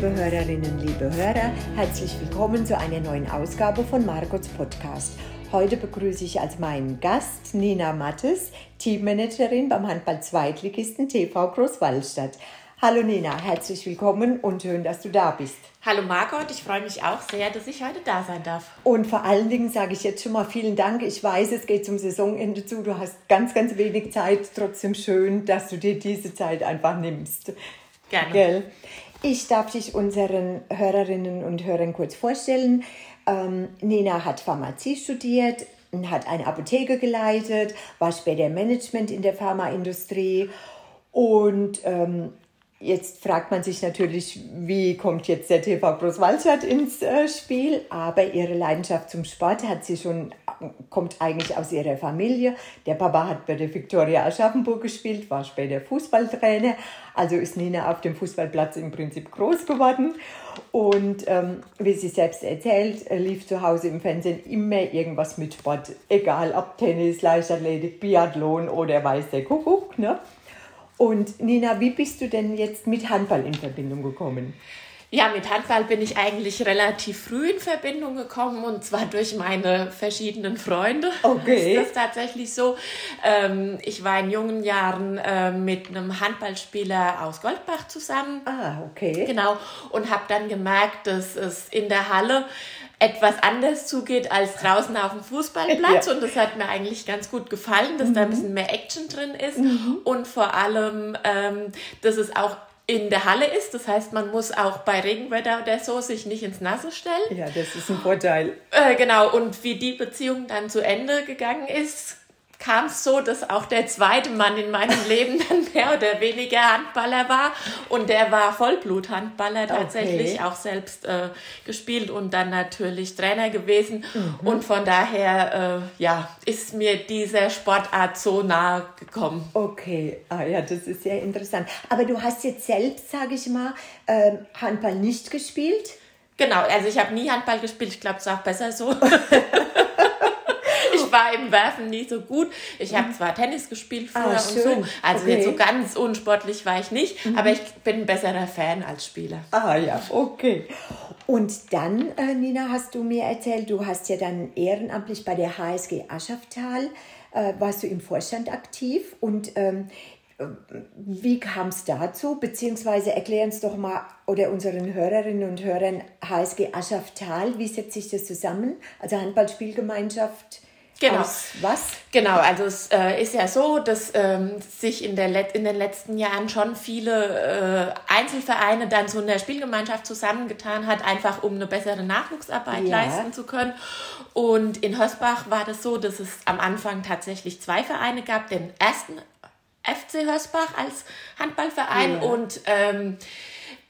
Liebe Hörerinnen, liebe Hörer, herzlich willkommen zu einer neuen Ausgabe von Margots Podcast. Heute begrüße ich als meinen Gast Nina Mattes, Teammanagerin beim Handball-Zweitligisten TV Großwallstadt. Hallo Nina, herzlich willkommen und schön, dass du da bist. Hallo Margot, ich freue mich auch sehr, dass ich heute da sein darf. Und vor allen Dingen sage ich jetzt schon mal vielen Dank. Ich weiß, es geht zum Saisonende zu. Du hast ganz, ganz wenig Zeit. Trotzdem schön, dass du dir diese Zeit einfach nimmst. Gerne. Gell? Ich darf dich unseren Hörerinnen und Hörern kurz vorstellen. Ähm, Nina hat Pharmazie studiert, hat eine Apotheke geleitet, war später Management in der Pharmaindustrie und ähm, Jetzt fragt man sich natürlich, wie kommt jetzt der TV Großwaldstadt ins äh, Spiel? Aber ihre Leidenschaft zum Sport hat sie schon, kommt eigentlich aus ihrer Familie. Der Papa hat bei der Viktoria Aschaffenburg gespielt, war später Fußballtrainer. Also ist Nina auf dem Fußballplatz im Prinzip groß geworden. Und ähm, wie sie selbst erzählt, lief zu Hause im Fernsehen immer irgendwas mit Sport. Egal ob Tennis, Leichtathletik, Biathlon oder weiß der Kuckuck. Ne? Und Nina, wie bist du denn jetzt mit Handball in Verbindung gekommen? Ja, mit Handball bin ich eigentlich relativ früh in Verbindung gekommen und zwar durch meine verschiedenen Freunde. Okay. Das ist tatsächlich so. Ähm, ich war in jungen Jahren äh, mit einem Handballspieler aus Goldbach zusammen. Ah, okay. Genau. Und habe dann gemerkt, dass es in der Halle etwas anders zugeht als draußen auf dem Fußballplatz. Ja. Und das hat mir eigentlich ganz gut gefallen, dass mhm. da ein mhm. bisschen mehr Action drin ist. Mhm. Und vor allem, ähm, dass es auch in der Halle ist. Das heißt, man muss auch bei Regenwetter oder so sich nicht ins Nasse stellen. Ja, das ist ein Vorteil. Äh, genau. Und wie die Beziehung dann zu Ende gegangen ist, kam es so, dass auch der zweite Mann in meinem Leben dann mehr oder weniger Handballer war. Und der war Vollblut-Handballer tatsächlich, okay. auch selbst äh, gespielt und dann natürlich Trainer gewesen. Mhm. Und von daher, äh, ja, ist mir diese Sportart so nahe gekommen. Okay, ah, ja, das ist sehr interessant. Aber du hast jetzt selbst, sage ich mal, äh, Handball nicht gespielt? Genau, also ich habe nie Handball gespielt. Ich glaube, es ist auch besser so. war im Werfen nie so gut. Ich habe mhm. zwar Tennis gespielt früher ah, und so, also okay. jetzt so ganz unsportlich war ich nicht, mhm. aber ich bin ein besserer Fan als Spieler. Ah ja, okay. Und dann, äh, Nina, hast du mir erzählt, du hast ja dann ehrenamtlich bei der HSG Aschaftal, äh, warst du im Vorstand aktiv und ähm, wie kam es dazu? Beziehungsweise erklären es doch mal oder unseren Hörerinnen und Hörern HSG Aschaftal, wie setzt sich das zusammen? Also Handballspielgemeinschaft Genau. Aus was? Genau, also es äh, ist ja so, dass ähm, sich in, der Let in den letzten Jahren schon viele äh, Einzelvereine dann zu einer Spielgemeinschaft zusammengetan hat, einfach um eine bessere Nachwuchsarbeit ja. leisten zu können. Und in Hösbach war das so, dass es am Anfang tatsächlich zwei Vereine gab, den ersten FC Hösbach als Handballverein ja. und ähm,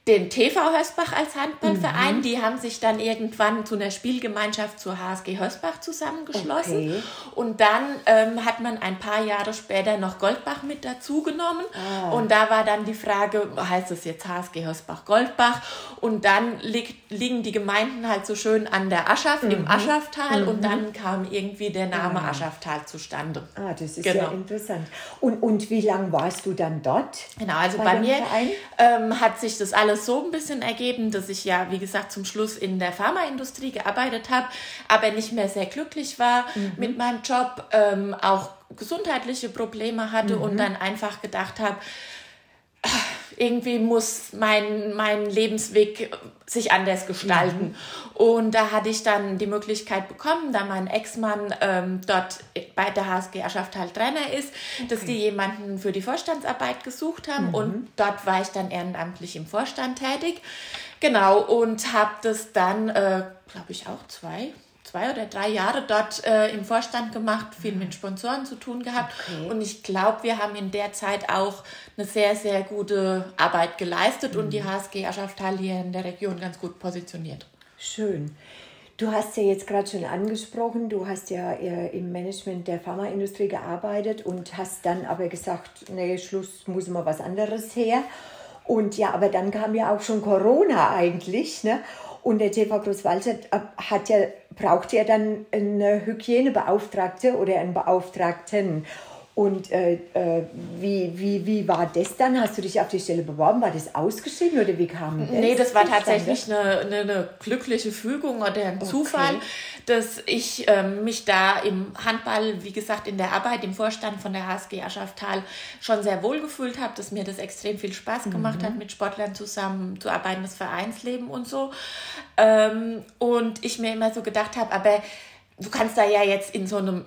den TV Hösbach als Handballverein. Mhm. Die haben sich dann irgendwann zu einer Spielgemeinschaft zur HSG Hösbach zusammengeschlossen. Okay. Und dann ähm, hat man ein paar Jahre später noch Goldbach mit dazugenommen. Ah. Und da war dann die Frage, heißt es jetzt HSG Hösbach Goldbach? Und dann liegt, liegen die Gemeinden halt so schön an der Aschaff, mhm. im Aschaftal. Mhm. Und dann kam irgendwie der Name ah. Aschaftal zustande. Ah, das ist genau. sehr interessant. Und, und wie lange warst du dann dort? Genau, also bei, bei mir ähm, hat sich das alles alles so ein bisschen ergeben, dass ich ja, wie gesagt, zum Schluss in der Pharmaindustrie gearbeitet habe, aber nicht mehr sehr glücklich war mhm. mit meinem Job, ähm, auch gesundheitliche Probleme hatte mhm. und dann einfach gedacht habe, irgendwie muss mein, mein Lebensweg sich anders gestalten. Mhm. Und da hatte ich dann die Möglichkeit bekommen, da mein Ex-Mann ähm, dort bei der HSG Aschaftal Trainer ist, okay. dass die jemanden für die Vorstandsarbeit gesucht haben. Mhm. Und dort war ich dann ehrenamtlich im Vorstand tätig. Genau, und habe das dann, äh, glaube ich, auch zwei, zwei oder drei Jahre dort äh, im Vorstand gemacht, viel mit Sponsoren zu tun gehabt. Okay. Und ich glaube, wir haben in der Zeit auch eine sehr, sehr gute Arbeit geleistet mhm. und die HSG Aschaftal hier in der Region ganz gut positioniert. Schön. Du hast ja jetzt gerade schon angesprochen, du hast ja äh, im Management der Pharmaindustrie gearbeitet und hast dann aber gesagt, nee, Schluss muss mal was anderes her. Und ja, aber dann kam ja auch schon Corona eigentlich, ne? Und der TV Großwaldstadt äh, hat ja, braucht ja dann eine Hygienebeauftragte oder einen Beauftragten. Und äh, äh, wie, wie, wie war das dann? Hast du dich auf die Stelle beworben? War das ausgeschrieben oder wie kam das? Nee, das war tatsächlich eine, eine, eine glückliche Fügung oder ein okay. Zufall, dass ich ähm, mich da im Handball, wie gesagt, in der Arbeit im Vorstand von der HSG Aschaftal schon sehr wohl gefühlt habe, dass mir das extrem viel Spaß gemacht mhm. hat, mit Sportlern zusammen zu arbeiten, das Vereinsleben und so. Ähm, und ich mir immer so gedacht habe, aber du kannst da ja jetzt in so einem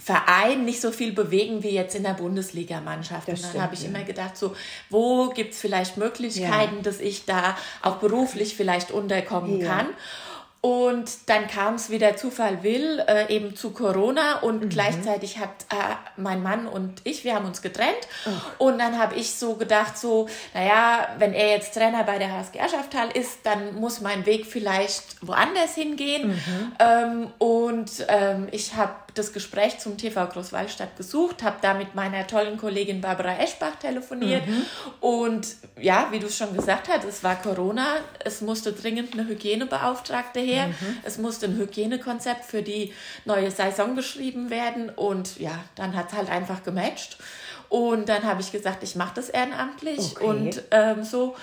Verein nicht so viel bewegen wie jetzt in der Bundesligamannschaft. Und dann habe ich ja. immer gedacht, so, wo gibt es vielleicht Möglichkeiten, ja. dass ich da auch beruflich vielleicht unterkommen ja. kann. Und dann kam es, wie der Zufall will, äh, eben zu Corona und mhm. gleichzeitig hat äh, mein Mann und ich, wir haben uns getrennt. Oh. Und dann habe ich so gedacht, so, naja, wenn er jetzt Trainer bei der HSG Erschaftal ist, dann muss mein Weg vielleicht woanders hingehen. Mhm. Ähm, und ähm, ich habe das Gespräch zum TV Großwallstadt gesucht, habe da mit meiner tollen Kollegin Barbara Eschbach telefoniert. Mhm. Und ja, wie du es schon gesagt hast, es war Corona, es musste dringend eine Hygienebeauftragte her, mhm. es musste ein Hygienekonzept für die neue Saison geschrieben werden. Und ja, dann hat es halt einfach gematcht. Und dann habe ich gesagt, ich mache das ehrenamtlich okay. und ähm, so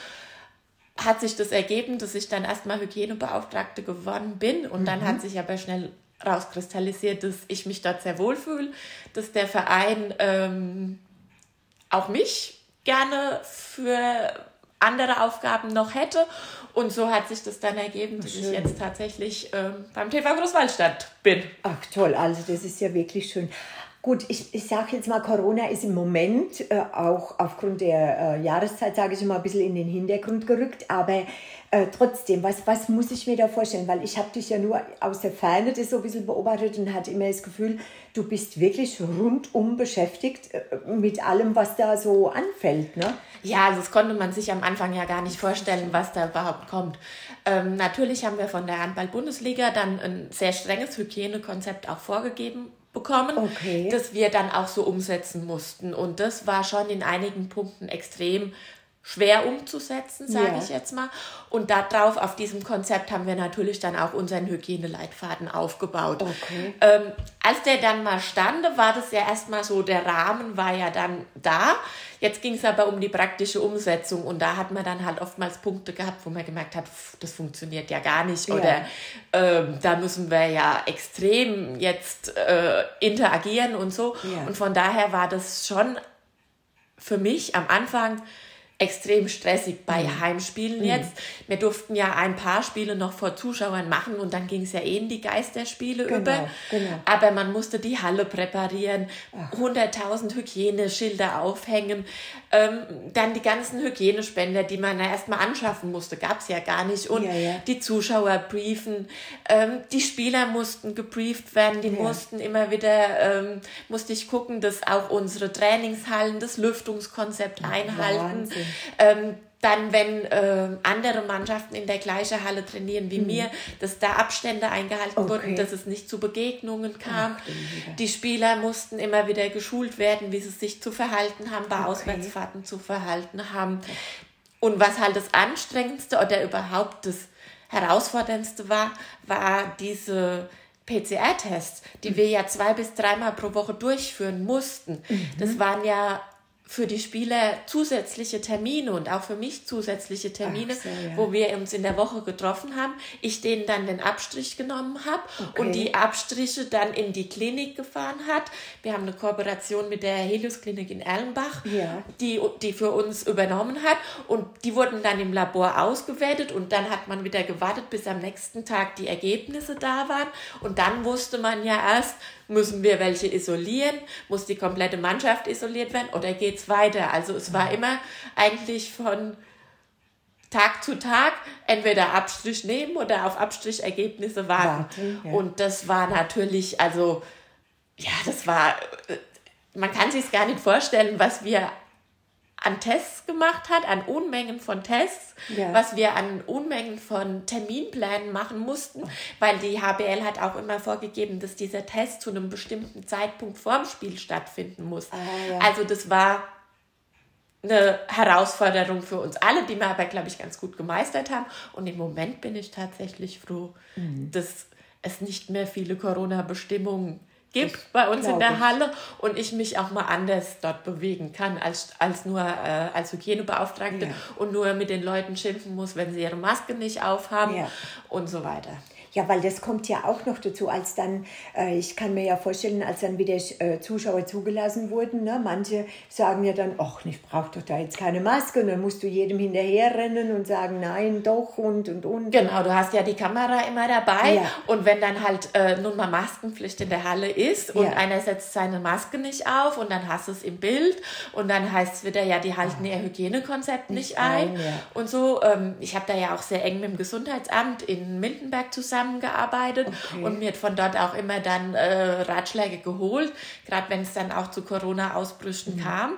hat sich das ergeben, dass ich dann erstmal Hygienebeauftragte geworden bin und mhm. dann hat sich aber schnell rauskristallisiert, dass ich mich dort sehr wohl fühle, dass der Verein ähm, auch mich gerne für andere Aufgaben noch hätte. Und so hat sich das dann ergeben, dass schön. ich jetzt tatsächlich ähm, beim TV Großwaldstadt bin. Ach toll, also das ist ja wirklich schön. Gut, ich, ich sage jetzt mal, Corona ist im Moment äh, auch aufgrund der äh, Jahreszeit, sage ich mal, ein bisschen in den Hintergrund gerückt. Aber äh, trotzdem, was, was muss ich mir da vorstellen? Weil ich habe dich ja nur aus der Ferne das so ein bisschen beobachtet und hatte immer das Gefühl, du bist wirklich rundum beschäftigt äh, mit allem, was da so anfällt. Ne? Ja, also das konnte man sich am Anfang ja gar nicht vorstellen, was da überhaupt kommt. Ähm, natürlich haben wir von der Handball-Bundesliga dann ein sehr strenges Hygienekonzept auch vorgegeben bekommen, okay. das wir dann auch so umsetzen mussten. Und das war schon in einigen Punkten extrem schwer umzusetzen, sage ja. ich jetzt mal. Und darauf, auf diesem Konzept, haben wir natürlich dann auch unseren Hygieneleitfaden aufgebaut. Okay. Ähm, als der dann mal stand, war das ja erstmal so, der Rahmen war ja dann da. Jetzt ging es aber um die praktische Umsetzung und da hat man dann halt oftmals Punkte gehabt, wo man gemerkt hat, pff, das funktioniert ja gar nicht oder ähm, da müssen wir ja extrem jetzt äh, interagieren und so. Ja. Und von daher war das schon für mich am Anfang extrem stressig bei mhm. Heimspielen mhm. jetzt. Wir durften ja ein paar Spiele noch vor Zuschauern machen und dann ging es ja eh in die Geisterspiele genau, über. Genau. Aber man musste die Halle präparieren, 100.000 Hygieneschilder aufhängen, ähm, dann die ganzen Hygienespender, die man ja erstmal anschaffen musste, gab es ja gar nicht. Und ja, ja. die Zuschauer briefen, ähm, die Spieler mussten gebrieft werden, die ja. mussten immer wieder, ähm, musste ich gucken, dass auch unsere Trainingshallen das Lüftungskonzept einhalten. Wahnsinn. Ähm, dann, wenn äh, andere Mannschaften in der gleichen Halle trainieren wie mhm. mir, dass da Abstände eingehalten okay. wurden, dass es nicht zu Begegnungen kam. Ach, die Spieler mussten immer wieder geschult werden, wie sie sich zu verhalten haben, bei okay. Auswärtsfahrten zu verhalten haben. Und was halt das Anstrengendste oder überhaupt das Herausforderndste war, war diese PCR-Tests, die mhm. wir ja zwei bis dreimal pro Woche durchführen mussten. Mhm. Das waren ja für die Spieler zusätzliche Termine und auch für mich zusätzliche Termine, so, ja. wo wir uns in der Woche getroffen haben. Ich denen dann den Abstrich genommen habe okay. und die Abstriche dann in die Klinik gefahren hat. Wir haben eine Kooperation mit der Helios Klinik in Erlenbach, ja. die, die für uns übernommen hat und die wurden dann im Labor ausgewertet und dann hat man wieder gewartet, bis am nächsten Tag die Ergebnisse da waren und dann wusste man ja erst, Müssen wir welche isolieren? Muss die komplette Mannschaft isoliert werden oder geht es weiter? Also es war immer eigentlich von Tag zu Tag entweder Abstrich nehmen oder auf Abstrichergebnisse warten. warten ja. Und das war natürlich, also ja, das war, äh, man kann sich gar nicht vorstellen, was wir an Tests gemacht hat, an Unmengen von Tests, ja. was wir an Unmengen von Terminplänen machen mussten, weil die HBL hat auch immer vorgegeben, dass dieser Test zu einem bestimmten Zeitpunkt vorm Spiel stattfinden muss. Ah, ja. Also das war eine Herausforderung für uns alle, die wir aber, glaube ich, ganz gut gemeistert haben. Und im Moment bin ich tatsächlich froh, mhm. dass es nicht mehr viele Corona-Bestimmungen gibt bei uns in der ich. Halle und ich mich auch mal anders dort bewegen kann als, als nur äh, als Hygienebeauftragte ja. und nur mit den Leuten schimpfen muss, wenn sie ihre Maske nicht aufhaben ja. und so weiter. Ja, weil das kommt ja auch noch dazu, als dann, äh, ich kann mir ja vorstellen, als dann wieder äh, Zuschauer zugelassen wurden, ne, manche sagen ja dann, ach, ich brauche doch da jetzt keine Maske und dann musst du jedem hinterherrennen und sagen, nein, doch und und und. Genau, du hast ja die Kamera immer dabei ja. und wenn dann halt äh, nun mal Maskenpflicht in der Halle ist und ja. einer setzt seine Maske nicht auf und dann hast du es im Bild und dann heißt es wieder, ja, die halten ihr Hygienekonzept nicht, nicht ein, ein ja. und so. Ähm, ich habe da ja auch sehr eng mit dem Gesundheitsamt in Miltenberg zusammen zusammengearbeitet okay. und mir von dort auch immer dann äh, Ratschläge geholt, gerade wenn es dann auch zu Corona-Ausbrüchen mhm. kam.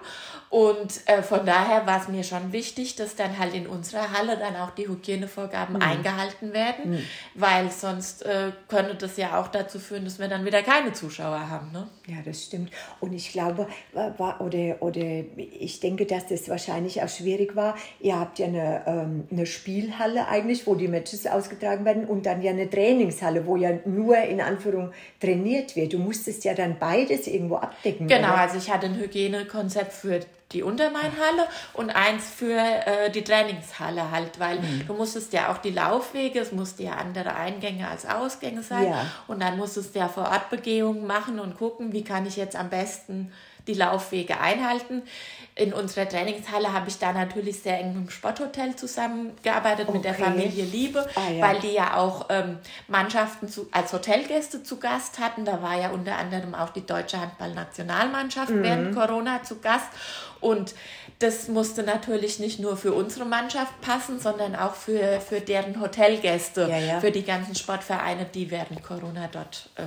Und äh, von daher war es mir schon wichtig, dass dann halt in unserer Halle dann auch die Hygienevorgaben mhm. eingehalten werden, mhm. weil sonst äh, könnte das ja auch dazu führen, dass wir dann wieder keine Zuschauer haben. Ne? Ja, das stimmt. Und ich glaube, war, oder, oder ich denke, dass das wahrscheinlich auch schwierig war. Ihr habt ja eine, ähm, eine Spielhalle eigentlich, wo die Matches ausgetragen werden und dann ja eine Trainingshalle, wo ja nur in Anführung trainiert wird. Du musstest ja dann beides irgendwo abdecken. Genau, oder? also ich hatte ein Hygienekonzept für die Untermainhalle und eins für äh, die Trainingshalle halt, weil mhm. du musstest ja auch die Laufwege, es musste ja andere Eingänge als Ausgänge sein ja. und dann musstest du ja vor Ort Begehungen machen und gucken, wie kann ich jetzt am besten die Laufwege einhalten. In unserer Trainingshalle habe ich da natürlich sehr eng mit dem Sporthotel zusammengearbeitet, okay. mit der Familie Liebe, ah, ja. weil die ja auch ähm, Mannschaften zu, als Hotelgäste zu Gast hatten. Da war ja unter anderem auch die deutsche Handballnationalmannschaft mhm. während Corona zu Gast. Und das musste natürlich nicht nur für unsere Mannschaft passen, sondern auch für, für deren Hotelgäste, ja, ja. für die ganzen Sportvereine, die während Corona dort äh,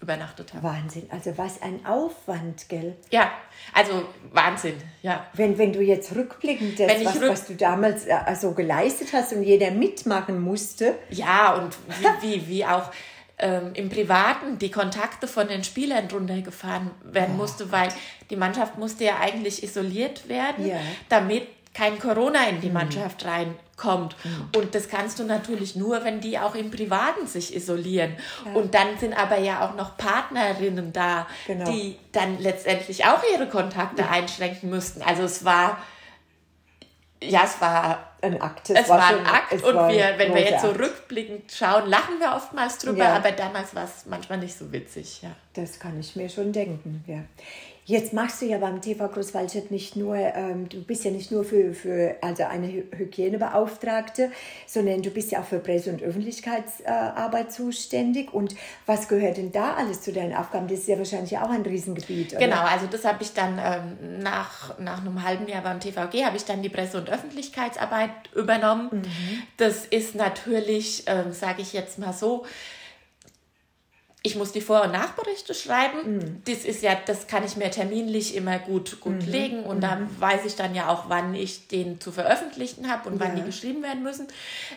übernachtet haben. Wahnsinn, also was ein Aufwand, gell? Ja, also Wahnsinn, ja. Wenn, wenn du jetzt rückblickend das, was, rück was du damals äh, also geleistet hast und jeder mitmachen musste. Ja, und wie, wie, wie auch ähm, im Privaten die Kontakte von den Spielern runtergefahren werden oh. musste, weil die Mannschaft musste ja eigentlich isoliert werden, ja. damit kein Corona in die mhm. Mannschaft reinkommt. Mhm. Und das kannst du natürlich nur, wenn die auch im Privaten sich isolieren. Ja. Und dann sind aber ja auch noch Partnerinnen da, genau. die dann letztendlich auch ihre Kontakte ja. einschränken müssten. Also es war, ja, es war ein Akt. Es, es war, war ein Akt und wir, wenn wir jetzt so rückblickend schauen, lachen wir oftmals drüber, ja. aber damals war es manchmal nicht so witzig. Ja. Das kann ich mir schon denken. Ja. Jetzt machst du ja beim TV Großwaldstadt nicht nur, ähm, du bist ja nicht nur für, für also eine Hygienebeauftragte, sondern du bist ja auch für Presse- und Öffentlichkeitsarbeit zuständig. Und was gehört denn da alles zu deinen Aufgaben? Das ist ja wahrscheinlich auch ein Riesengebiet. Oder? Genau, also das habe ich dann ähm, nach, nach einem halben Jahr beim TVG, habe ich dann die Presse- und Öffentlichkeitsarbeit übernommen. Mhm. Das ist natürlich, ähm, sage ich jetzt mal so, ich muss die Vor- und Nachberichte schreiben. Mhm. Das ist ja, das kann ich mir terminlich immer gut, gut mhm. legen und mhm. da weiß ich dann ja auch, wann ich den zu veröffentlichen habe und ja. wann die geschrieben werden müssen.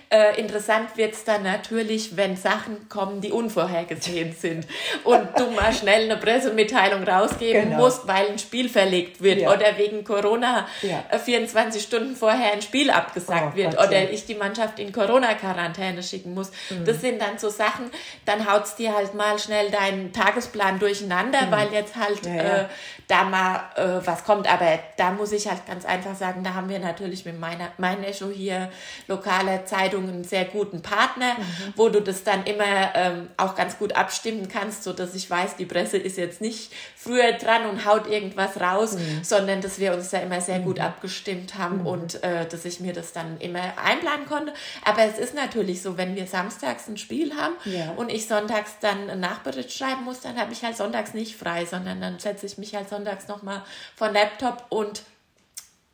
Äh, interessant wird es dann natürlich, wenn Sachen kommen, die unvorhergesehen sind und du mal schnell eine Pressemitteilung rausgeben genau. musst, weil ein Spiel verlegt wird ja. oder wegen Corona ja. 24 Stunden vorher ein Spiel abgesagt oh, wird Gott, oder ich die Mannschaft in Corona-Quarantäne schicken muss. Mhm. Das sind dann so Sachen, dann haut es dir halt mal mal schnell deinen Tagesplan durcheinander, mhm. weil jetzt halt ja, ja. Äh, da mal äh, was kommt. Aber da muss ich halt ganz einfach sagen, da haben wir natürlich mit meiner, mein Echo hier, lokale Zeitung, einen sehr guten Partner, mhm. wo du das dann immer ähm, auch ganz gut abstimmen kannst, so dass ich weiß, die Presse ist jetzt nicht früher dran und haut irgendwas raus, mhm. sondern dass wir uns da immer sehr gut mhm. abgestimmt haben mhm. und äh, dass ich mir das dann immer einplanen konnte. Aber es ist natürlich so, wenn wir samstags ein Spiel haben ja. und ich sonntags dann einen Nachbericht schreiben muss, dann habe ich halt sonntags nicht frei, sondern dann setze ich mich halt sonntags nochmal vor Laptop und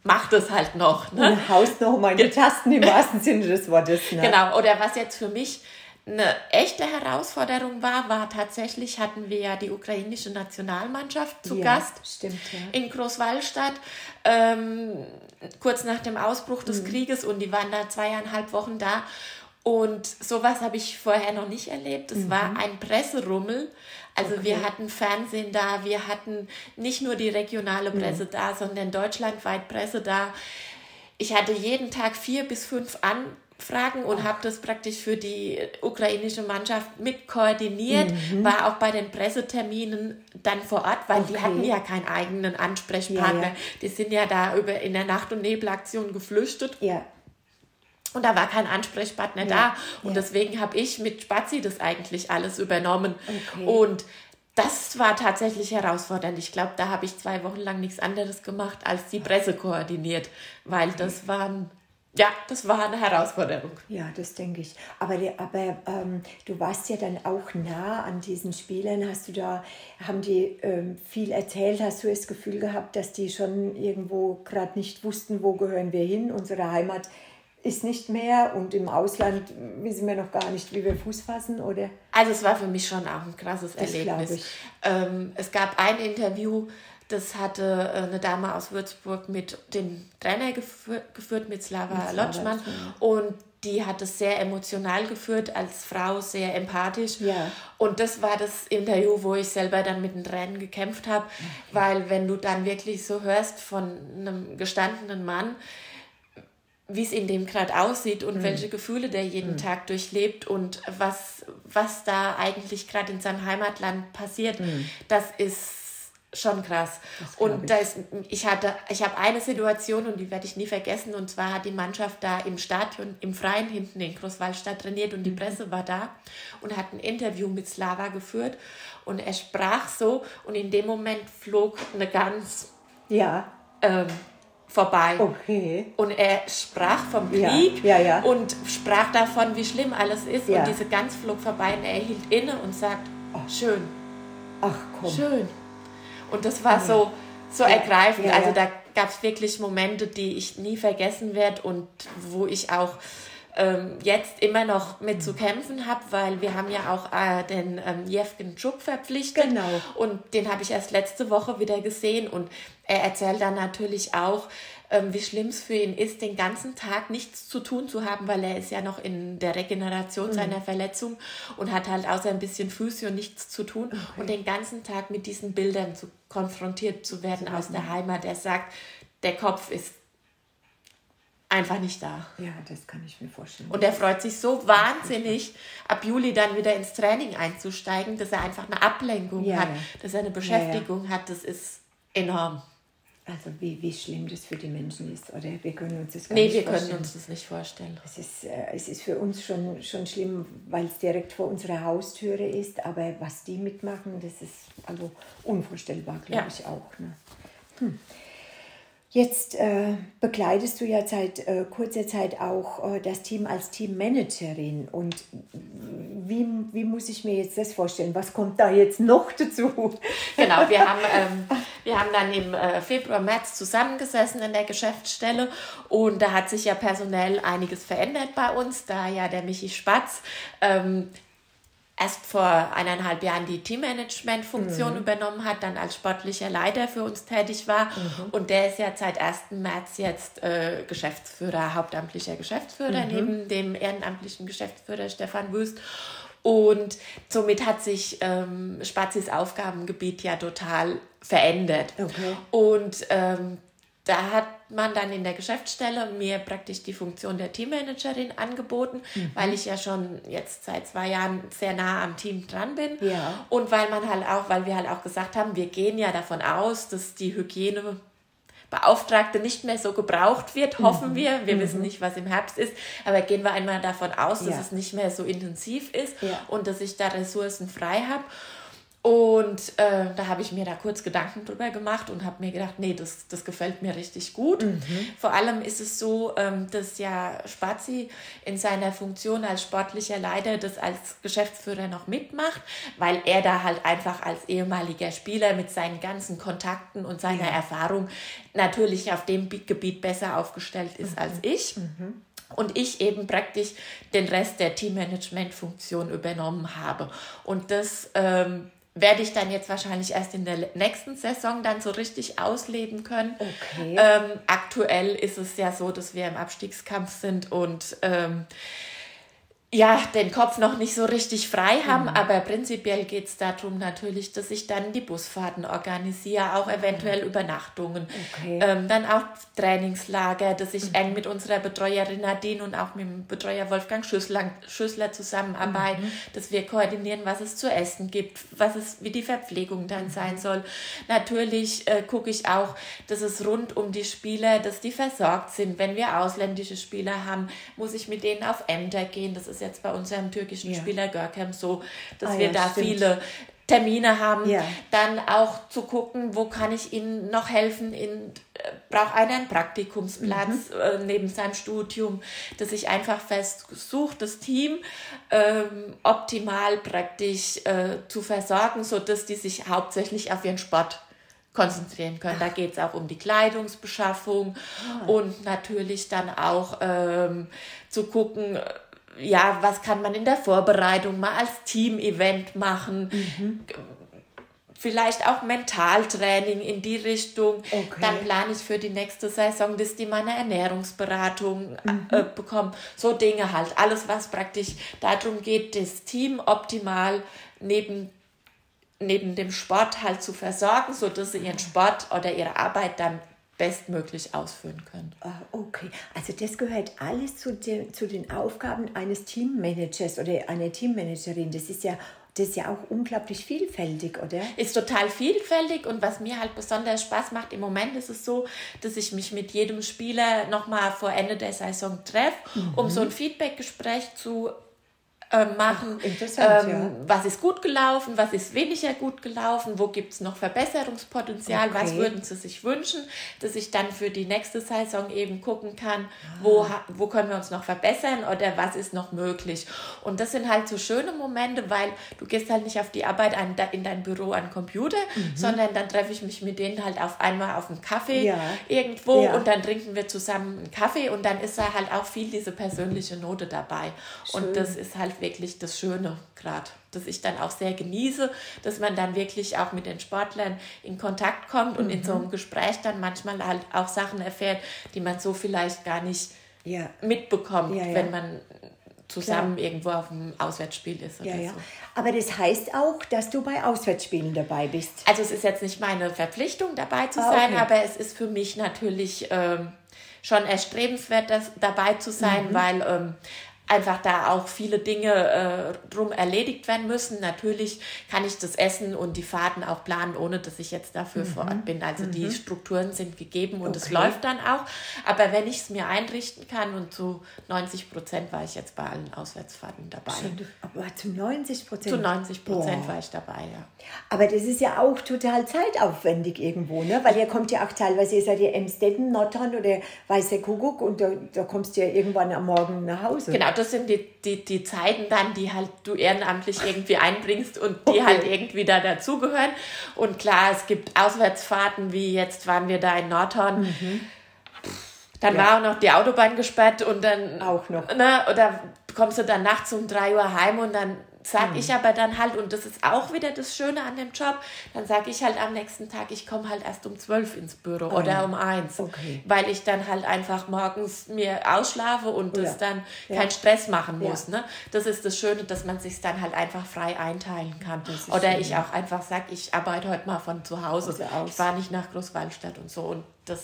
mach das halt noch. Ne? Und haust nochmal in die Tasten im wahrsten Sinne des Wortes. Ne? Genau, oder was jetzt für mich eine echte Herausforderung war, war tatsächlich, hatten wir ja die ukrainische Nationalmannschaft zu ja, Gast stimmt, ja. in Großwallstadt, ähm, kurz nach dem Ausbruch des mhm. Krieges und die waren da zweieinhalb Wochen da. Und sowas habe ich vorher noch nicht erlebt. Es mhm. war ein Presserummel. Also okay. wir hatten Fernsehen da, wir hatten nicht nur die regionale mhm. Presse mhm. da, sondern deutschlandweit Presse da. Ich hatte jeden Tag vier bis fünf An Fragen und habe das praktisch für die ukrainische Mannschaft mit koordiniert, mhm. war auch bei den Presseterminen dann vor Ort, weil okay. die hatten ja keinen eigenen Ansprechpartner. Ja, ja. Die sind ja da über in der Nacht- und Nebelaktion geflüchtet. Ja. Und da war kein Ansprechpartner ja. da. Und deswegen habe ich mit Spazi das eigentlich alles übernommen. Okay. Und das war tatsächlich herausfordernd. Ich glaube, da habe ich zwei Wochen lang nichts anderes gemacht, als die Presse koordiniert, weil das waren ja, das war eine Herausforderung. Ja, das denke ich. Aber, aber ähm, du warst ja dann auch nah an diesen Spielern. Hast du da, haben die ähm, viel erzählt? Hast du das Gefühl gehabt, dass die schon irgendwo gerade nicht wussten, wo gehören wir hin? Unsere Heimat ist nicht mehr und im Ausland wissen wir noch gar nicht, wie wir Fuß fassen, oder? Also es war für mich schon auch ein krasses das Erlebnis. Ähm, es gab ein Interview, das hatte äh, eine Dame aus Würzburg mit dem Trainer geführt, geführt mit Slava Lotschmann. Und die hat es sehr emotional geführt, als Frau sehr empathisch. Ja. Und das war das Interview, wo ich selber dann mit den Tränen gekämpft habe, weil wenn du dann wirklich so hörst von einem gestandenen Mann, wie es in dem gerade aussieht und mhm. welche Gefühle der jeden mhm. Tag durchlebt und was, was da eigentlich gerade in seinem Heimatland passiert, mhm. das ist schon krass. Und ich. da ist, ich hatte, ich habe eine Situation und die werde ich nie vergessen. Und zwar hat die Mannschaft da im Stadion, im Freien hinten in Großwallstadt trainiert und die mhm. Presse war da und hat ein Interview mit Slava geführt. Und er sprach so und in dem Moment flog eine Gans ja. Ähm, vorbei. Okay. Und er sprach vom Krieg ja, ja, ja. und sprach davon, wie schlimm alles ist. Und diese Gans flog vorbei und er hielt inne und sagt, oh, schön. Ach komm. Schön. Und das war so, so ergreifend. Also da gab es wirklich Momente, die ich nie vergessen werde und wo ich auch ähm, jetzt immer noch mit zu kämpfen habe, weil wir haben ja auch äh, den ähm, Jevgen Tschuk verpflichtet. Genau. Und den habe ich erst letzte Woche wieder gesehen und er erzählt dann natürlich auch, ähm, wie schlimm es für ihn ist, den ganzen Tag nichts zu tun zu haben, weil er ist ja noch in der Regeneration mhm. seiner Verletzung und hat halt außer ein bisschen Füße und nichts zu tun okay. und den ganzen Tag mit diesen Bildern zu, konfrontiert zu werden aus der Heimat. Er sagt, der Kopf ist einfach nicht da. Ja, das kann ich mir vorstellen. Und er freut sich so wahnsinnig, ab Juli dann wieder ins Training einzusteigen, dass er einfach eine Ablenkung ja, hat, dass er eine Beschäftigung ja, ja. hat. Das ist enorm. Also wie, wie schlimm das für die Menschen ist, oder wir können uns das gar nee, nicht vorstellen. Nee, wir können uns das nicht vorstellen. Es ist, äh, es ist für uns schon, schon schlimm, weil es direkt vor unserer Haustüre ist, aber was die mitmachen, das ist also unvorstellbar, glaube ja. ich auch. Ne? Hm. Jetzt äh, begleitest du ja seit äh, kurzer Zeit auch äh, das Team als Teammanagerin. Und wie, wie muss ich mir jetzt das vorstellen? Was kommt da jetzt noch dazu? Genau, wir haben, ähm, wir haben dann im äh, Februar, März zusammengesessen in der Geschäftsstelle und da hat sich ja personell einiges verändert bei uns, da ja der Michi Spatz ähm, erst vor eineinhalb Jahren die Teammanagement-Funktion mhm. übernommen hat, dann als sportlicher Leiter für uns tätig war. Mhm. Und der ist ja seit 1. März jetzt äh, Geschäftsführer, hauptamtlicher Geschäftsführer, mhm. neben dem ehrenamtlichen Geschäftsführer Stefan Wüst. Und somit hat sich ähm, Spazis Aufgabengebiet ja total verändert. Okay. Und ähm, da hat man dann in der Geschäftsstelle mir praktisch die Funktion der Teammanagerin angeboten, mhm. weil ich ja schon jetzt seit zwei Jahren sehr nah am Team dran bin. Ja. Und weil man halt auch, weil wir halt auch gesagt haben, wir gehen ja davon aus, dass die Hygienebeauftragte nicht mehr so gebraucht wird, hoffen mhm. wir. Wir mhm. wissen nicht, was im Herbst ist, aber gehen wir einmal davon aus, dass ja. es nicht mehr so intensiv ist ja. und dass ich da Ressourcen frei habe. Und äh, da habe ich mir da kurz Gedanken drüber gemacht und habe mir gedacht, nee, das, das gefällt mir richtig gut. Mhm. Vor allem ist es so, ähm, dass ja Spazi in seiner Funktion als sportlicher Leiter das als Geschäftsführer noch mitmacht, weil er da halt einfach als ehemaliger Spieler mit seinen ganzen Kontakten und seiner ja. Erfahrung natürlich auf dem Gebiet besser aufgestellt ist mhm. als ich. Mhm und ich eben praktisch den Rest der Teammanagement-Funktion übernommen habe. Und das ähm, werde ich dann jetzt wahrscheinlich erst in der nächsten Saison dann so richtig ausleben können. Okay. Ähm, aktuell ist es ja so, dass wir im Abstiegskampf sind und ähm, ja, den Kopf noch nicht so richtig frei haben, mhm. aber prinzipiell geht es darum natürlich, dass ich dann die Busfahrten organisiere, auch eventuell mhm. Übernachtungen, okay. ähm, dann auch Trainingslager, dass ich mhm. eng mit unserer Betreuerin Nadine und auch mit dem Betreuer Wolfgang Schüssler, Schüssler zusammenarbeiten, mhm. dass wir koordinieren, was es zu essen gibt, was es, wie die Verpflegung dann mhm. sein soll. Natürlich äh, gucke ich auch, dass es rund um die Spieler, dass die versorgt sind. Wenn wir ausländische Spieler haben, muss ich mit denen auf Ämter gehen. Das ist ist jetzt bei unserem türkischen ja. Spieler Görkem so, dass ah, wir ja, da stimmt. viele Termine haben, ja. dann auch zu gucken, wo kann ich Ihnen noch helfen. In, äh, braucht einer einen Praktikumsplatz mhm. äh, neben seinem Studium, dass ich einfach versuche, das Team ähm, optimal praktisch äh, zu versorgen, sodass die sich hauptsächlich auf ihren Sport konzentrieren können. Da geht es auch um die Kleidungsbeschaffung ah. und natürlich dann auch ähm, zu gucken, ja, was kann man in der Vorbereitung mal als Team-Event machen? Mhm. Vielleicht auch Mentaltraining in die Richtung. Okay. Dann plane ich für die nächste Saison, dass die meine Ernährungsberatung äh, mhm. äh, bekommen. So Dinge halt. Alles, was praktisch darum geht, das Team optimal neben neben dem Sport halt zu versorgen, sodass sie ihren Sport oder ihre Arbeit dann bestmöglich ausführen können. Ah, okay, also das gehört alles zu, den, zu den Aufgaben eines Teammanagers oder einer Teammanagerin. Das ist ja das ist ja auch unglaublich vielfältig, oder? Ist total vielfältig und was mir halt besonders Spaß macht, im Moment ist es so, dass ich mich mit jedem Spieler nochmal vor Ende der Saison treffe, mhm. um so ein Feedbackgespräch zu machen. Ach, ähm, ja. Was ist gut gelaufen, was ist weniger gut gelaufen, wo gibt es noch Verbesserungspotenzial, okay. was würden Sie sich wünschen, dass ich dann für die nächste Saison eben gucken kann, ah. wo, wo können wir uns noch verbessern oder was ist noch möglich. Und das sind halt so schöne Momente, weil du gehst halt nicht auf die Arbeit an, in dein Büro an den Computer, mhm. sondern dann treffe ich mich mit denen halt auf einmal auf einem Kaffee ja. irgendwo ja. und dann trinken wir zusammen einen Kaffee und dann ist da halt auch viel diese persönliche Note dabei. Schön. Und das ist halt wirklich das Schöne gerade, dass ich dann auch sehr genieße, dass man dann wirklich auch mit den Sportlern in Kontakt kommt und mhm. in so einem Gespräch dann manchmal halt auch Sachen erfährt, die man so vielleicht gar nicht ja. mitbekommt, ja, ja. wenn man zusammen Klar. irgendwo auf dem Auswärtsspiel ist. Oder ja, ja. So. Aber das heißt auch, dass du bei Auswärtsspielen dabei bist. Also es ist jetzt nicht meine Verpflichtung, dabei zu ah, sein, okay. aber es ist für mich natürlich ähm, schon erstrebenswert, das, dabei zu sein, mhm. weil ähm, einfach da auch viele Dinge äh, drum erledigt werden müssen. Natürlich kann ich das Essen und die Fahrten auch planen, ohne dass ich jetzt dafür mhm. vor Ort bin. Also mhm. die Strukturen sind gegeben und es läuft dann auch. Aber wenn ich es mir einrichten kann und zu 90 Prozent war ich jetzt bei allen Auswärtsfahrten dabei. Aber zu 90 Prozent? Zu 90 Prozent war ich dabei, ja. Aber das ist ja auch total zeitaufwendig irgendwo, ne? Weil ihr kommt ja auch teilweise, ihr seid ja Emstetten, Nordhorn oder Weißer Kuckuck und da, da kommst du ja irgendwann am Morgen nach Hause. Genau, das sind die, die, die Zeiten dann, die halt du ehrenamtlich irgendwie einbringst und die okay. halt irgendwie da dazugehören. Und klar, es gibt Auswärtsfahrten, wie jetzt waren wir da in Nordhorn. Mhm. Dann ja. war auch noch die Autobahn gesperrt und dann. Auch noch. Ne, oder kommst du dann nachts um 3 Uhr heim und dann sag mhm. ich aber dann halt, und das ist auch wieder das Schöne an dem Job, dann sage ich halt am nächsten Tag, ich komme halt erst um zwölf ins Büro oh, oder um eins, okay. weil ich dann halt einfach morgens mir ausschlafe und oh, das ja. dann ja. keinen Stress machen muss. Ja. Ne? Das ist das Schöne, dass man sich dann halt einfach frei einteilen kann. Oder schön, ich auch einfach sage, ich arbeite heute mal von zu Hause. Ich fahre nicht nach Großwaldstadt und so. Und das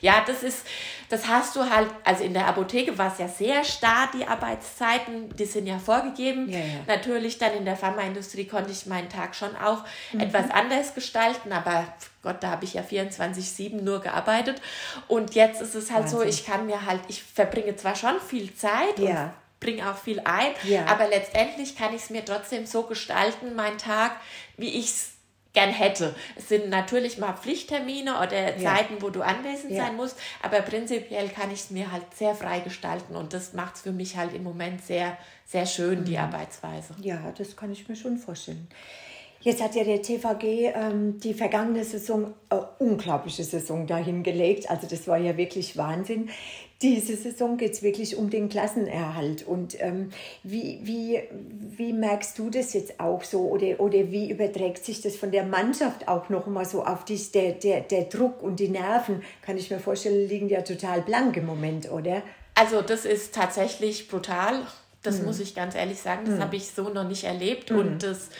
ja, das ist, das hast du halt, also in der Apotheke war es ja sehr starr, die Arbeitszeiten, die sind ja vorgegeben. Ja, ja. Natürlich dann in der Pharmaindustrie konnte ich meinen Tag schon auch mhm. etwas anders gestalten, aber Gott, da habe ich ja 24-7 nur gearbeitet. Und jetzt ist es halt Wahnsinn. so, ich kann mir halt, ich verbringe zwar schon viel Zeit ja. und bringe auch viel ein, ja. aber letztendlich kann ich es mir trotzdem so gestalten, meinen Tag, wie ich es gern hätte. Es sind natürlich mal Pflichttermine oder ja. Zeiten, wo du anwesend ja. sein musst, aber prinzipiell kann ich es mir halt sehr frei gestalten und das macht es für mich halt im Moment sehr, sehr schön, mhm. die Arbeitsweise. Ja, das kann ich mir schon vorstellen. Jetzt hat ja der TVG ähm, die vergangene Saison, äh, unglaubliche Saison dahingelegt. Also das war ja wirklich Wahnsinn. Diese Saison geht es wirklich um den Klassenerhalt. Und ähm, wie, wie, wie merkst du das jetzt auch so? Oder, oder wie überträgt sich das von der Mannschaft auch noch mal so auf dich? Der, der, der Druck und die Nerven, kann ich mir vorstellen, liegen ja total blank im Moment, oder? Also das ist tatsächlich brutal Das mhm. muss ich ganz ehrlich sagen, das mhm. habe ich so noch nicht erlebt mhm. und das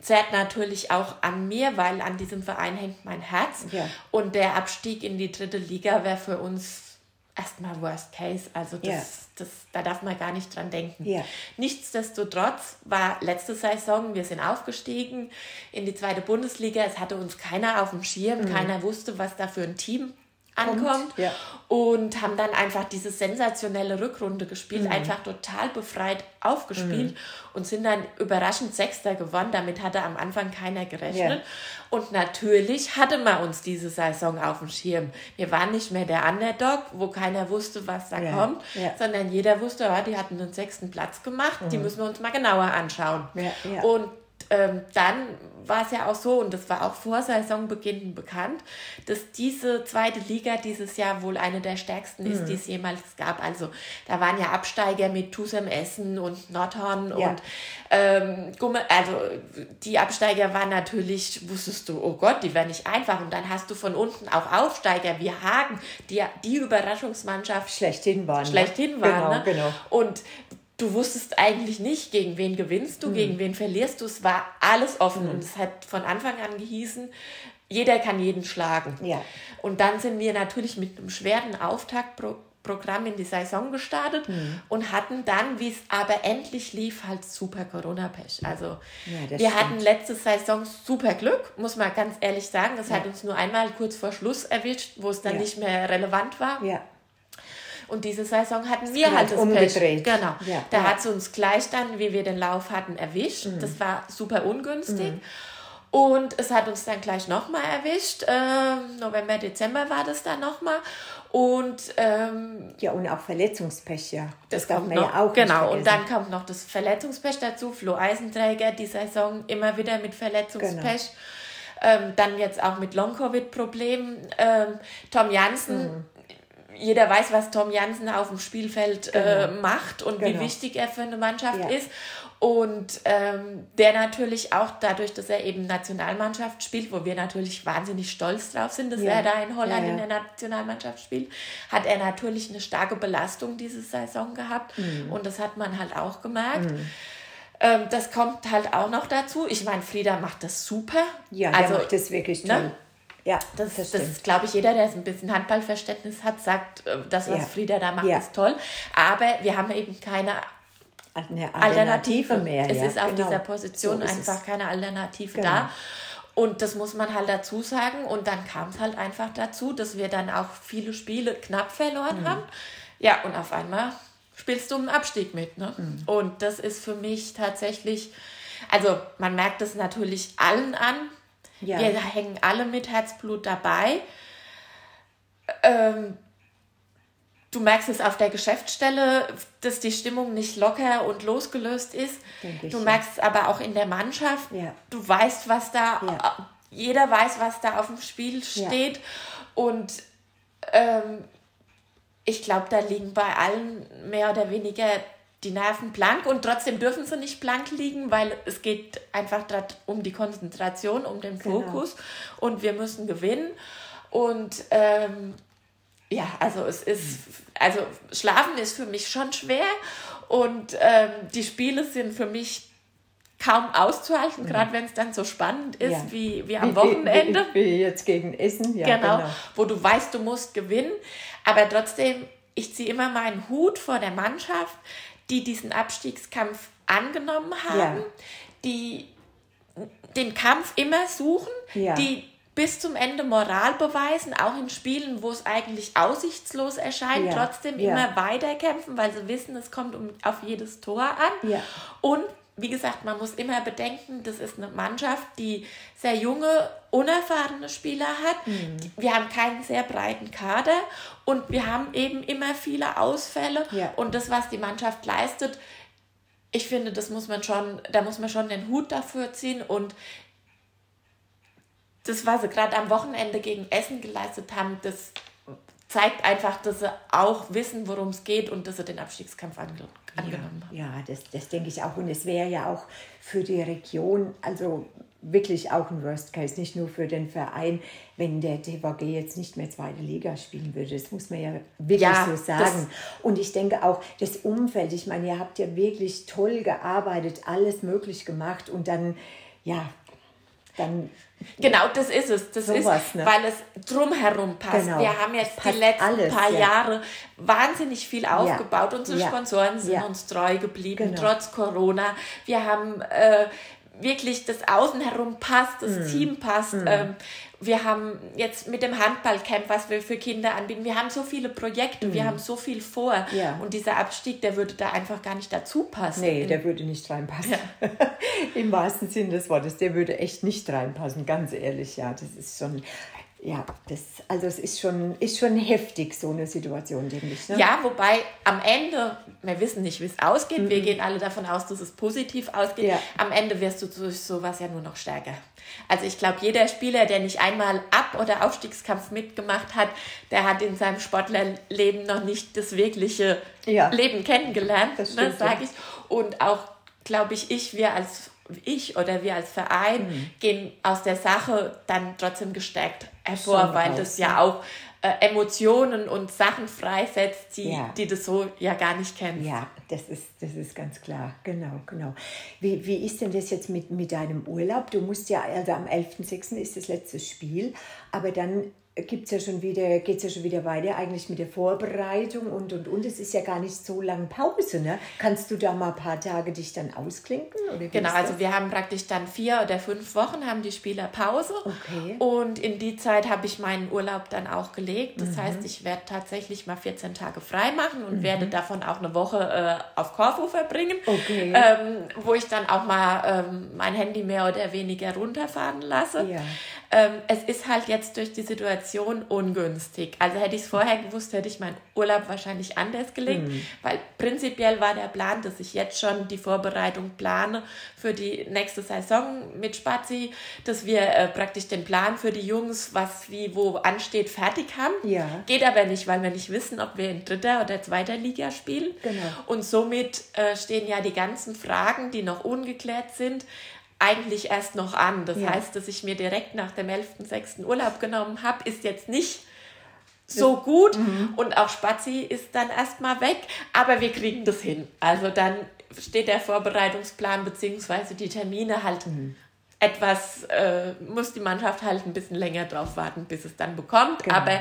zerrt natürlich auch an mir, weil an diesem Verein hängt mein Herz. Ja. Und der Abstieg in die dritte Liga wäre für uns erstmal Worst Case. Also das, ja. das, da darf man gar nicht dran denken. Ja. Nichtsdestotrotz war letzte Saison, wir sind aufgestiegen in die zweite Bundesliga. Es hatte uns keiner auf dem Schirm, mhm. keiner wusste, was da für ein Team ankommt ja. und haben dann einfach diese sensationelle Rückrunde gespielt, mhm. einfach total befreit aufgespielt mhm. und sind dann überraschend Sechster gewonnen. Damit hatte am Anfang keiner gerechnet. Ja. Und natürlich hatte man uns diese Saison auf dem Schirm. Wir waren nicht mehr der Underdog, wo keiner wusste, was da ja. kommt, sondern jeder wusste, ja, die hatten den sechsten Platz gemacht, die mhm. müssen wir uns mal genauer anschauen. Und ähm, dann war es ja auch so, und das war auch vor Saisonbeginn bekannt, dass diese zweite Liga dieses Jahr wohl eine der stärksten mhm. ist, die es jemals gab. Also da waren ja Absteiger mit Tusem Essen und Nordhorn ja. und ähm, Gumme, also die Absteiger waren natürlich, wusstest du, oh Gott, die werden nicht einfach. Und dann hast du von unten auch Aufsteiger wie Hagen, die die Überraschungsmannschaft schlechthin waren. Ne? Schlechthin ne? waren. Genau, ne? genau. Und du wusstest eigentlich nicht, gegen wen gewinnst du, mhm. gegen wen verlierst du. Es war alles offen mhm. und es hat von Anfang an gehießen, jeder kann jeden schlagen. Ja. Und dann sind wir natürlich mit einem schweren Auftaktprogramm in die Saison gestartet mhm. und hatten dann, wie es aber endlich lief, halt super Corona-Pech. Also ja, wir stimmt. hatten letzte Saison super Glück, muss man ganz ehrlich sagen. Das ja. hat uns nur einmal kurz vor Schluss erwischt, wo es dann nicht mehr relevant war. Ja. Und diese Saison hatten wir halt das umgedreht. Pech. Genau. Ja, da ja. hat es uns gleich dann, wie wir den Lauf hatten, erwischt. Mhm. Das war super ungünstig. Mhm. Und es hat uns dann gleich nochmal erwischt. Ähm, November, Dezember war das dann nochmal. Und ähm, ja, und auch Verletzungspech, ja. Das, das kommt noch, ja auch Genau, und dann kommt noch das Verletzungspech dazu. Flo Eisenträger die Saison immer wieder mit Verletzungspech. Genau. Ähm, dann jetzt auch mit Long-Covid-Problemen. Ähm, Tom Jansen mhm jeder weiß, was Tom Jansen auf dem Spielfeld äh, genau. äh, macht und genau. wie wichtig er für eine Mannschaft ja. ist. Und ähm, der natürlich auch dadurch, dass er eben Nationalmannschaft spielt, wo wir natürlich wahnsinnig stolz drauf sind, dass ja. er da in Holland ja, in der Nationalmannschaft spielt, hat er natürlich eine starke Belastung diese Saison gehabt. Mhm. Und das hat man halt auch gemerkt. Mhm. Ähm, das kommt halt auch noch dazu. Ich meine, Frieda macht das super. Ja, also, macht das wirklich ne? toll. Ne? Ja, das, das, das glaube ich, jeder, der ein bisschen Handballverständnis hat, sagt, äh, das, was ja. Frieda da macht, ja. ist toll. Aber wir haben eben keine Alternative, Alternative mehr. Es ja, ist auf genau. dieser Position so einfach keine Alternative genau. da. Und das muss man halt dazu sagen. Und dann kam es halt einfach dazu, dass wir dann auch viele Spiele knapp verloren mhm. haben. Ja, und auf einmal spielst du einen Abstieg mit. Ne? Mhm. Und das ist für mich tatsächlich, also man merkt es natürlich allen an, ja. Wir hängen alle mit Herzblut dabei. Ähm, du merkst es auf der Geschäftsstelle, dass die Stimmung nicht locker und losgelöst ist. du merkst es aber auch in der Mannschaft. Ja. Du weißt, was da, ja. jeder weiß, was da auf dem Spiel steht. Und ähm, ich glaube, da liegen bei allen mehr oder weniger die Nerven blank und trotzdem dürfen sie nicht blank liegen, weil es geht einfach um die Konzentration, um den genau. Fokus genau. und wir müssen gewinnen. Und ähm, ja, also es ist, also Schlafen ist für mich schon schwer und ähm, die Spiele sind für mich kaum auszuhalten, gerade wenn es dann so spannend ist ja. wie, wie am Wochenende. Wie, wie, jetzt gegen Essen, ja. Genau, genau, wo du weißt, du musst gewinnen, aber trotzdem, ich ziehe immer meinen Hut vor der Mannschaft, die diesen Abstiegskampf angenommen haben, ja. die den Kampf immer suchen, ja. die bis zum Ende Moral beweisen, auch in Spielen, wo es eigentlich aussichtslos erscheint, ja. trotzdem immer weiterkämpfen, weil sie wissen, es kommt um, auf jedes Tor an. Und wie gesagt, man muss immer bedenken, das ist eine Mannschaft, die sehr junge, unerfahrene Spieler hat. Mhm. Wir haben keinen sehr breiten Kader und wir haben eben immer viele Ausfälle. Ja. Und das, was die Mannschaft leistet, ich finde, das muss man schon, da muss man schon den Hut dafür ziehen und das, was sie gerade am Wochenende gegen Essen geleistet haben, das zeigt einfach, dass sie auch wissen, worum es geht und dass sie den Abstiegskampf ange angenommen ja, haben. Ja, das, das denke ich auch. Und es wäre ja auch für die Region, also wirklich auch ein Worst Case, nicht nur für den Verein, wenn der TVG jetzt nicht mehr zweite Liga spielen würde. Das muss man ja wirklich ja, so sagen. Und ich denke auch, das Umfeld, ich meine, ihr habt ja wirklich toll gearbeitet, alles möglich gemacht und dann, ja, dann Genau, das ist es. Das sowas, ist, ne? weil es drumherum passt. Genau. Wir haben jetzt die letzten alles, paar ja. Jahre wahnsinnig viel aufgebaut. Ja. Unsere ja. Sponsoren sind uns treu geblieben, genau. trotz Corona. Wir haben äh, wirklich das Außen herum passt, das mm. Team passt. Mm. Ähm, wir haben jetzt mit dem Handballcamp, was wir für Kinder anbieten, wir haben so viele Projekte, mm. wir haben so viel vor. Ja. Und dieser Abstieg, der würde da einfach gar nicht dazu passen. Nee, der würde nicht reinpassen. Ja. Im wahrsten Sinne des Wortes, der würde echt nicht reinpassen, ganz ehrlich. Ja, das ist schon ja, das, also es ist schon, ist schon heftig, so eine Situation, denke ich. Ne? Ja, wobei am Ende, wir wissen nicht, wie es ausgeht, mhm. wir gehen alle davon aus, dass es positiv ausgeht. Ja. Am Ende wirst du durch sowas ja nur noch stärker. Also ich glaube, jeder Spieler, der nicht einmal Ab- oder Aufstiegskampf mitgemacht hat, der hat in seinem Sportlerleben noch nicht das wirkliche ja. Leben kennengelernt, das ne, sage ich. Und auch, glaube ich, ich, wir als ich oder wir als Verein mhm. gehen aus der Sache dann trotzdem gestärkt hervor, Schon weil das ja, ja auch äh, Emotionen und Sachen freisetzt, die, ja. die das so ja gar nicht kennen. Ja, das ist, das ist ganz klar. Genau, genau. Wie, wie ist denn das jetzt mit, mit deinem Urlaub? Du musst ja, also am 11.06. ist das letzte Spiel, aber dann gibt's ja schon wieder, geht es ja schon wieder weiter, eigentlich mit der Vorbereitung und und und. Es ist ja gar nicht so lange Pause, ne? Kannst du da mal ein paar Tage dich dann ausklinken? Genau, also wir haben praktisch dann vier oder fünf Wochen haben die Spieler Pause. Okay. Und in die Zeit habe ich meinen Urlaub dann auch gelegt. Das mhm. heißt, ich werde tatsächlich mal 14 Tage frei machen und mhm. werde davon auch eine Woche äh, auf Korfu verbringen, okay. ähm, wo ich dann auch mal ähm, mein Handy mehr oder weniger runterfahren lasse. Ja. Ähm, es ist halt jetzt durch die Situation ungünstig. Also hätte ich es vorher gewusst, hätte ich meinen Urlaub wahrscheinlich anders gelegt, mhm. weil prinzipiell war der Plan, dass ich jetzt schon die Vorbereitung plane für die nächste Saison mit Spazi, dass wir äh, praktisch den Plan für die Jungs, was wie wo ansteht, fertig haben. Ja. Geht aber nicht, weil wir nicht wissen, ob wir in dritter oder zweiter Liga spielen. Genau. Und somit äh, stehen ja die ganzen Fragen, die noch ungeklärt sind, eigentlich erst noch an. Das ja. heißt, dass ich mir direkt nach dem 11.06. Urlaub genommen habe, ist jetzt nicht so gut mhm. und auch Spazi ist dann erstmal weg, aber wir kriegen das hin. Also dann steht der Vorbereitungsplan bzw. die Termine halt mhm. etwas, äh, muss die Mannschaft halt ein bisschen länger drauf warten, bis es dann bekommt, genau. aber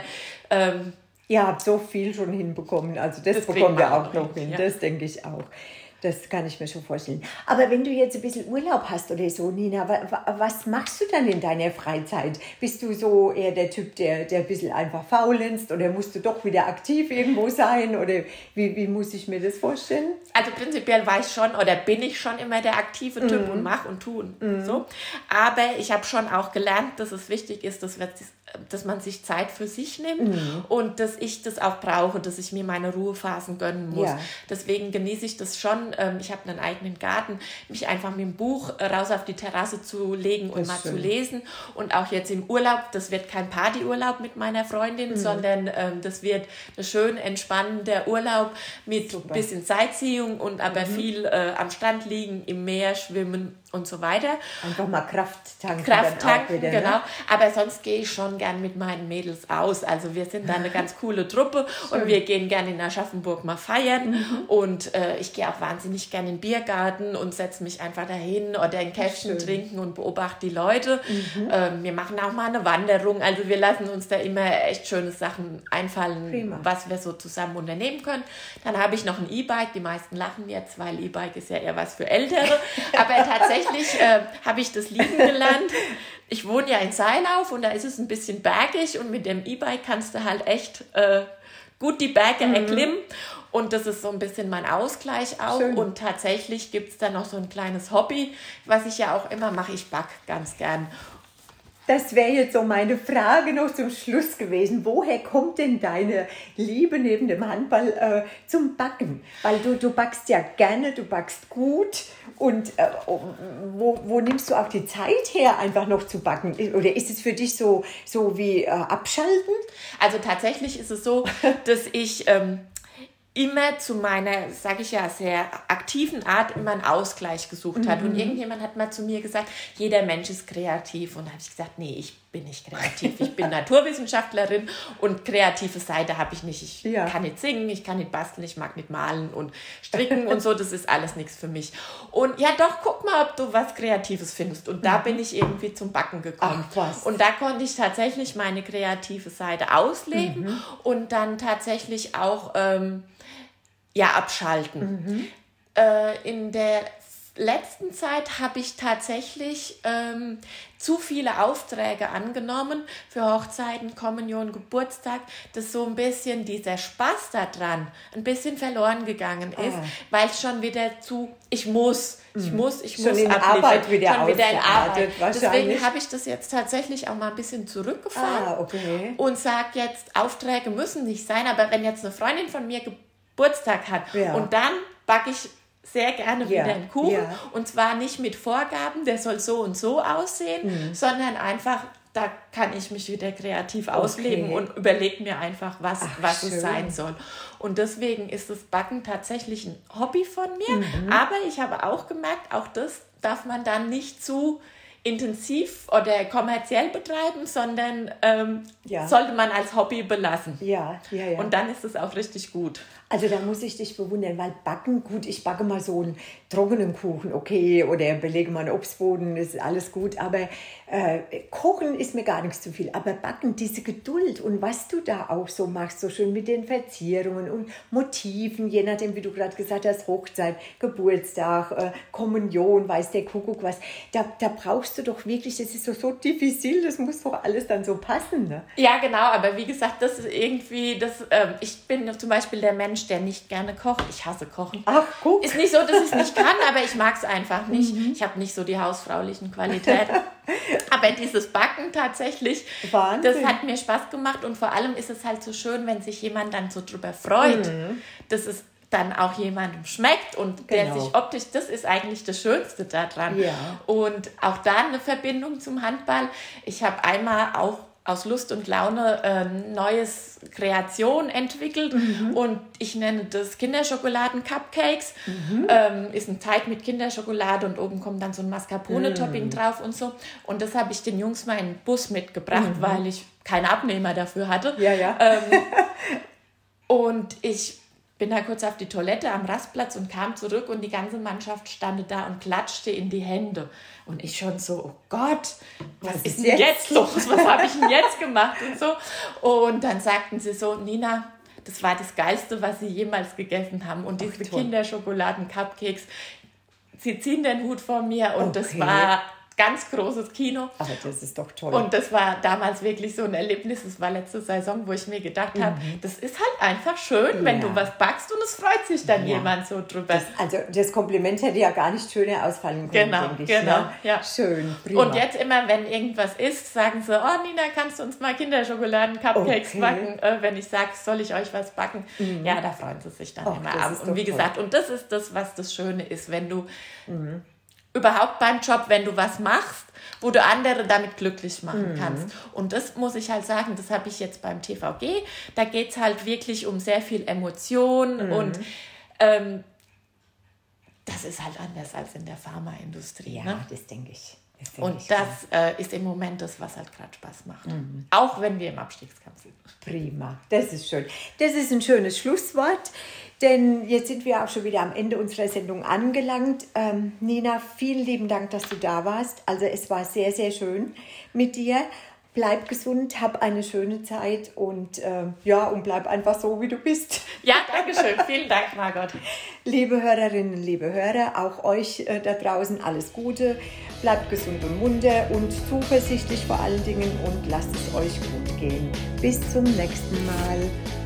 ähm, Ihr habt so viel schon hinbekommen, also das, das bekommen wir auch noch hin, ja. das denke ich auch. Das kann ich mir schon vorstellen. Aber wenn du jetzt ein bisschen Urlaub hast oder so, Nina, was machst du dann in deiner Freizeit? Bist du so eher der Typ, der, der ein bisschen einfach faulenzt oder musst du doch wieder aktiv irgendwo sein? Oder wie, wie muss ich mir das vorstellen? Also prinzipiell war ich schon oder bin ich schon immer der aktive Typ mhm. und mach und tun. Mhm. So. Aber ich habe schon auch gelernt, dass es wichtig ist, dass, wir, dass man sich Zeit für sich nimmt mhm. und dass ich das auch brauche, dass ich mir meine Ruhephasen gönnen muss. Ja. Deswegen genieße ich das schon ähm, ich habe einen eigenen Garten, mich einfach mit dem Buch äh, raus auf die Terrasse zu legen und mal schön. zu lesen. Und auch jetzt im Urlaub, das wird kein Partyurlaub mit meiner Freundin, mhm. sondern ähm, das wird ein schön entspannender Urlaub mit ein bisschen Sightseeing und aber mhm. viel äh, am Strand liegen, im Meer schwimmen und so weiter. Einfach mal Kraft tanken. Kraft tanken, wieder, ne? genau. Ne? Aber sonst gehe ich schon gern mit meinen Mädels aus. Also wir sind da eine ganz coole Truppe Schön. und wir gehen gerne in Aschaffenburg mal feiern. Mhm. Und äh, ich gehe auch wahnsinnig gerne in den Biergarten und setze mich einfach dahin oder ein Käffchen trinken und beobachte die Leute. Mhm. Ähm, wir machen auch mal eine Wanderung. Also wir lassen uns da immer echt schöne Sachen einfallen, Prima. was wir so zusammen unternehmen können. Dann habe ich noch ein E-Bike. Die meisten lachen jetzt, weil E-Bike ist ja eher was für Ältere. Aber tatsächlich tatsächlich äh, habe ich das liegen gelernt. Ich wohne ja in Seilauf und da ist es ein bisschen bergig und mit dem E-Bike kannst du halt echt äh, gut die Berge mhm. erklimmen. Und das ist so ein bisschen mein Ausgleich auch. Schön. Und tatsächlich gibt es da noch so ein kleines Hobby, was ich ja auch immer mache. Ich back ganz gern. Das wäre jetzt so meine Frage noch zum Schluss gewesen. Woher kommt denn deine Liebe neben dem Handball äh, zum Backen? Weil du, du backst ja gerne, du backst gut. Und äh, wo, wo nimmst du auch die Zeit her, einfach noch zu backen? Oder ist es für dich so, so wie äh, abschalten? Also tatsächlich ist es so, dass ich... Ähm, immer zu meiner, sage ich ja, sehr aktiven Art immer einen Ausgleich gesucht hat. Mhm. Und irgendjemand hat mal zu mir gesagt, jeder Mensch ist kreativ. Und da habe ich gesagt, nee, ich bin nicht kreativ. Ich bin Naturwissenschaftlerin und kreative Seite habe ich nicht. Ich ja. kann nicht singen, ich kann nicht basteln, ich mag nicht malen und stricken und so. Das ist alles nichts für mich. Und ja, doch, guck mal, ob du was Kreatives findest. Und da mhm. bin ich irgendwie zum Backen gekommen. Ach, was. Und da konnte ich tatsächlich meine kreative Seite ausleben mhm. und dann tatsächlich auch ähm, ja, abschalten. Mhm. Äh, in der letzten Zeit habe ich tatsächlich ähm, zu viele Aufträge angenommen für Hochzeiten, Kommunion, Geburtstag, dass so ein bisschen dieser Spaß daran ein bisschen verloren gegangen ist, ah. weil es schon wieder zu, ich muss, ich mhm. muss, ich schon muss in Arbeit wieder schon wieder in Arbeit. Deswegen habe ich das jetzt tatsächlich auch mal ein bisschen zurückgefahren ah, okay. und sage jetzt, Aufträge müssen nicht sein, aber wenn jetzt eine Freundin von mir Geburtstag hat ja. und dann backe ich sehr gerne ja, wieder einen Kuchen. Ja. Und zwar nicht mit Vorgaben, der soll so und so aussehen, mhm. sondern einfach, da kann ich mich wieder kreativ okay. ausleben und überlege mir einfach, was, Ach, was es sein soll. Und deswegen ist das Backen tatsächlich ein Hobby von mir. Mhm. Aber ich habe auch gemerkt, auch das darf man dann nicht zu intensiv oder kommerziell betreiben, sondern ähm, ja. sollte man als Hobby belassen. Ja, ja, ja. Und dann ist es auch richtig gut. Also da muss ich dich bewundern, weil Backen, gut, ich backe mal so einen trockenen Kuchen, okay, oder belege mal einen Obstboden, ist alles gut, aber äh, Kochen ist mir gar nichts zu viel. Aber Backen, diese Geduld und was du da auch so machst, so schön mit den Verzierungen und Motiven, je nachdem, wie du gerade gesagt hast, Hochzeit, Geburtstag, äh, Kommunion, weiß der Kuckuck was, da, da brauchst du doch wirklich, das ist so, so diffizil, das muss doch alles dann so passen. Ne? Ja, genau, aber wie gesagt, das ist irgendwie, das, äh, ich bin zum Beispiel der Mensch, Mensch, der nicht gerne kocht. Ich hasse Kochen. Ach, guck. Ist nicht so, dass ich es nicht kann, aber ich mag es einfach nicht. Mhm. Ich habe nicht so die hausfraulichen Qualitäten. aber dieses Backen tatsächlich, Wahnsinn. das hat mir Spaß gemacht und vor allem ist es halt so schön, wenn sich jemand dann so drüber freut, mhm. dass es dann auch jemandem schmeckt und genau. der sich optisch, das ist eigentlich das Schönste daran. Ja. Und auch da eine Verbindung zum Handball. Ich habe einmal auch aus Lust und Laune äh, neues Kreation entwickelt mhm. und ich nenne das Kinderschokoladen-Cupcakes. Mhm. Ähm, ist ein Teig mit Kinderschokolade und oben kommt dann so ein Mascarpone-Topping mhm. drauf und so. Und das habe ich den Jungs mal in den Bus mitgebracht, mhm. weil ich keinen Abnehmer dafür hatte. Ja, ja. Ähm, und ich bin da kurz auf die Toilette am Rastplatz und kam zurück und die ganze Mannschaft stand da und klatschte in die Hände. Und ich schon so, oh Gott, was, was ist denn jetzt, jetzt los? Was habe ich denn jetzt gemacht und so. Und dann sagten sie so, Nina, das war das Geilste, was sie jemals gegessen haben. Und diese Kinderschokoladen-Cupcakes, sie ziehen den Hut vor mir und okay. das war ganz großes Kino. Aber das ist doch toll. Und das war damals wirklich so ein Erlebnis. Das war letzte Saison, wo ich mir gedacht mhm. habe, das ist halt einfach schön, ja. wenn du was backst und es freut sich dann ja. jemand so drüber. Das, also das Kompliment hätte ja gar nicht schöner ausfallen können. Genau, ich, genau. Ne? Ja. Schön. Prima. Und jetzt immer, wenn irgendwas ist, sagen sie, oh Nina, kannst du uns mal Kinderschokoladen-Cupcakes okay. backen? Äh, wenn ich sage, soll ich euch was backen? Mhm. Ja, da freuen sie sich dann Och, immer ab. Und wie toll. gesagt, und das ist das, was das Schöne ist, wenn du mhm überhaupt beim Job, wenn du was machst, wo du andere damit glücklich machen mhm. kannst. Und das muss ich halt sagen, das habe ich jetzt beim TVG. Da geht es halt wirklich um sehr viel Emotion mhm. und ähm, das ist halt anders als in der Pharmaindustrie. Ja, ne? das denke ich. Das denk und ich das äh, ist im Moment das, was halt gerade Spaß macht. Mhm. Auch wenn wir im Abstiegskampf sind. Prima, das ist schön. Das ist ein schönes Schlusswort. Denn jetzt sind wir auch schon wieder am Ende unserer Sendung angelangt. Ähm, Nina, vielen lieben Dank, dass du da warst. Also es war sehr, sehr schön mit dir. Bleib gesund, hab eine schöne Zeit und äh, ja, und bleib einfach so, wie du bist. Ja, danke schön. Vielen Dank, Margot. Liebe Hörerinnen, liebe Hörer, auch euch äh, da draußen alles Gute. Bleibt gesund und munter und zuversichtlich vor allen Dingen und lasst es euch gut gehen. Bis zum nächsten Mal.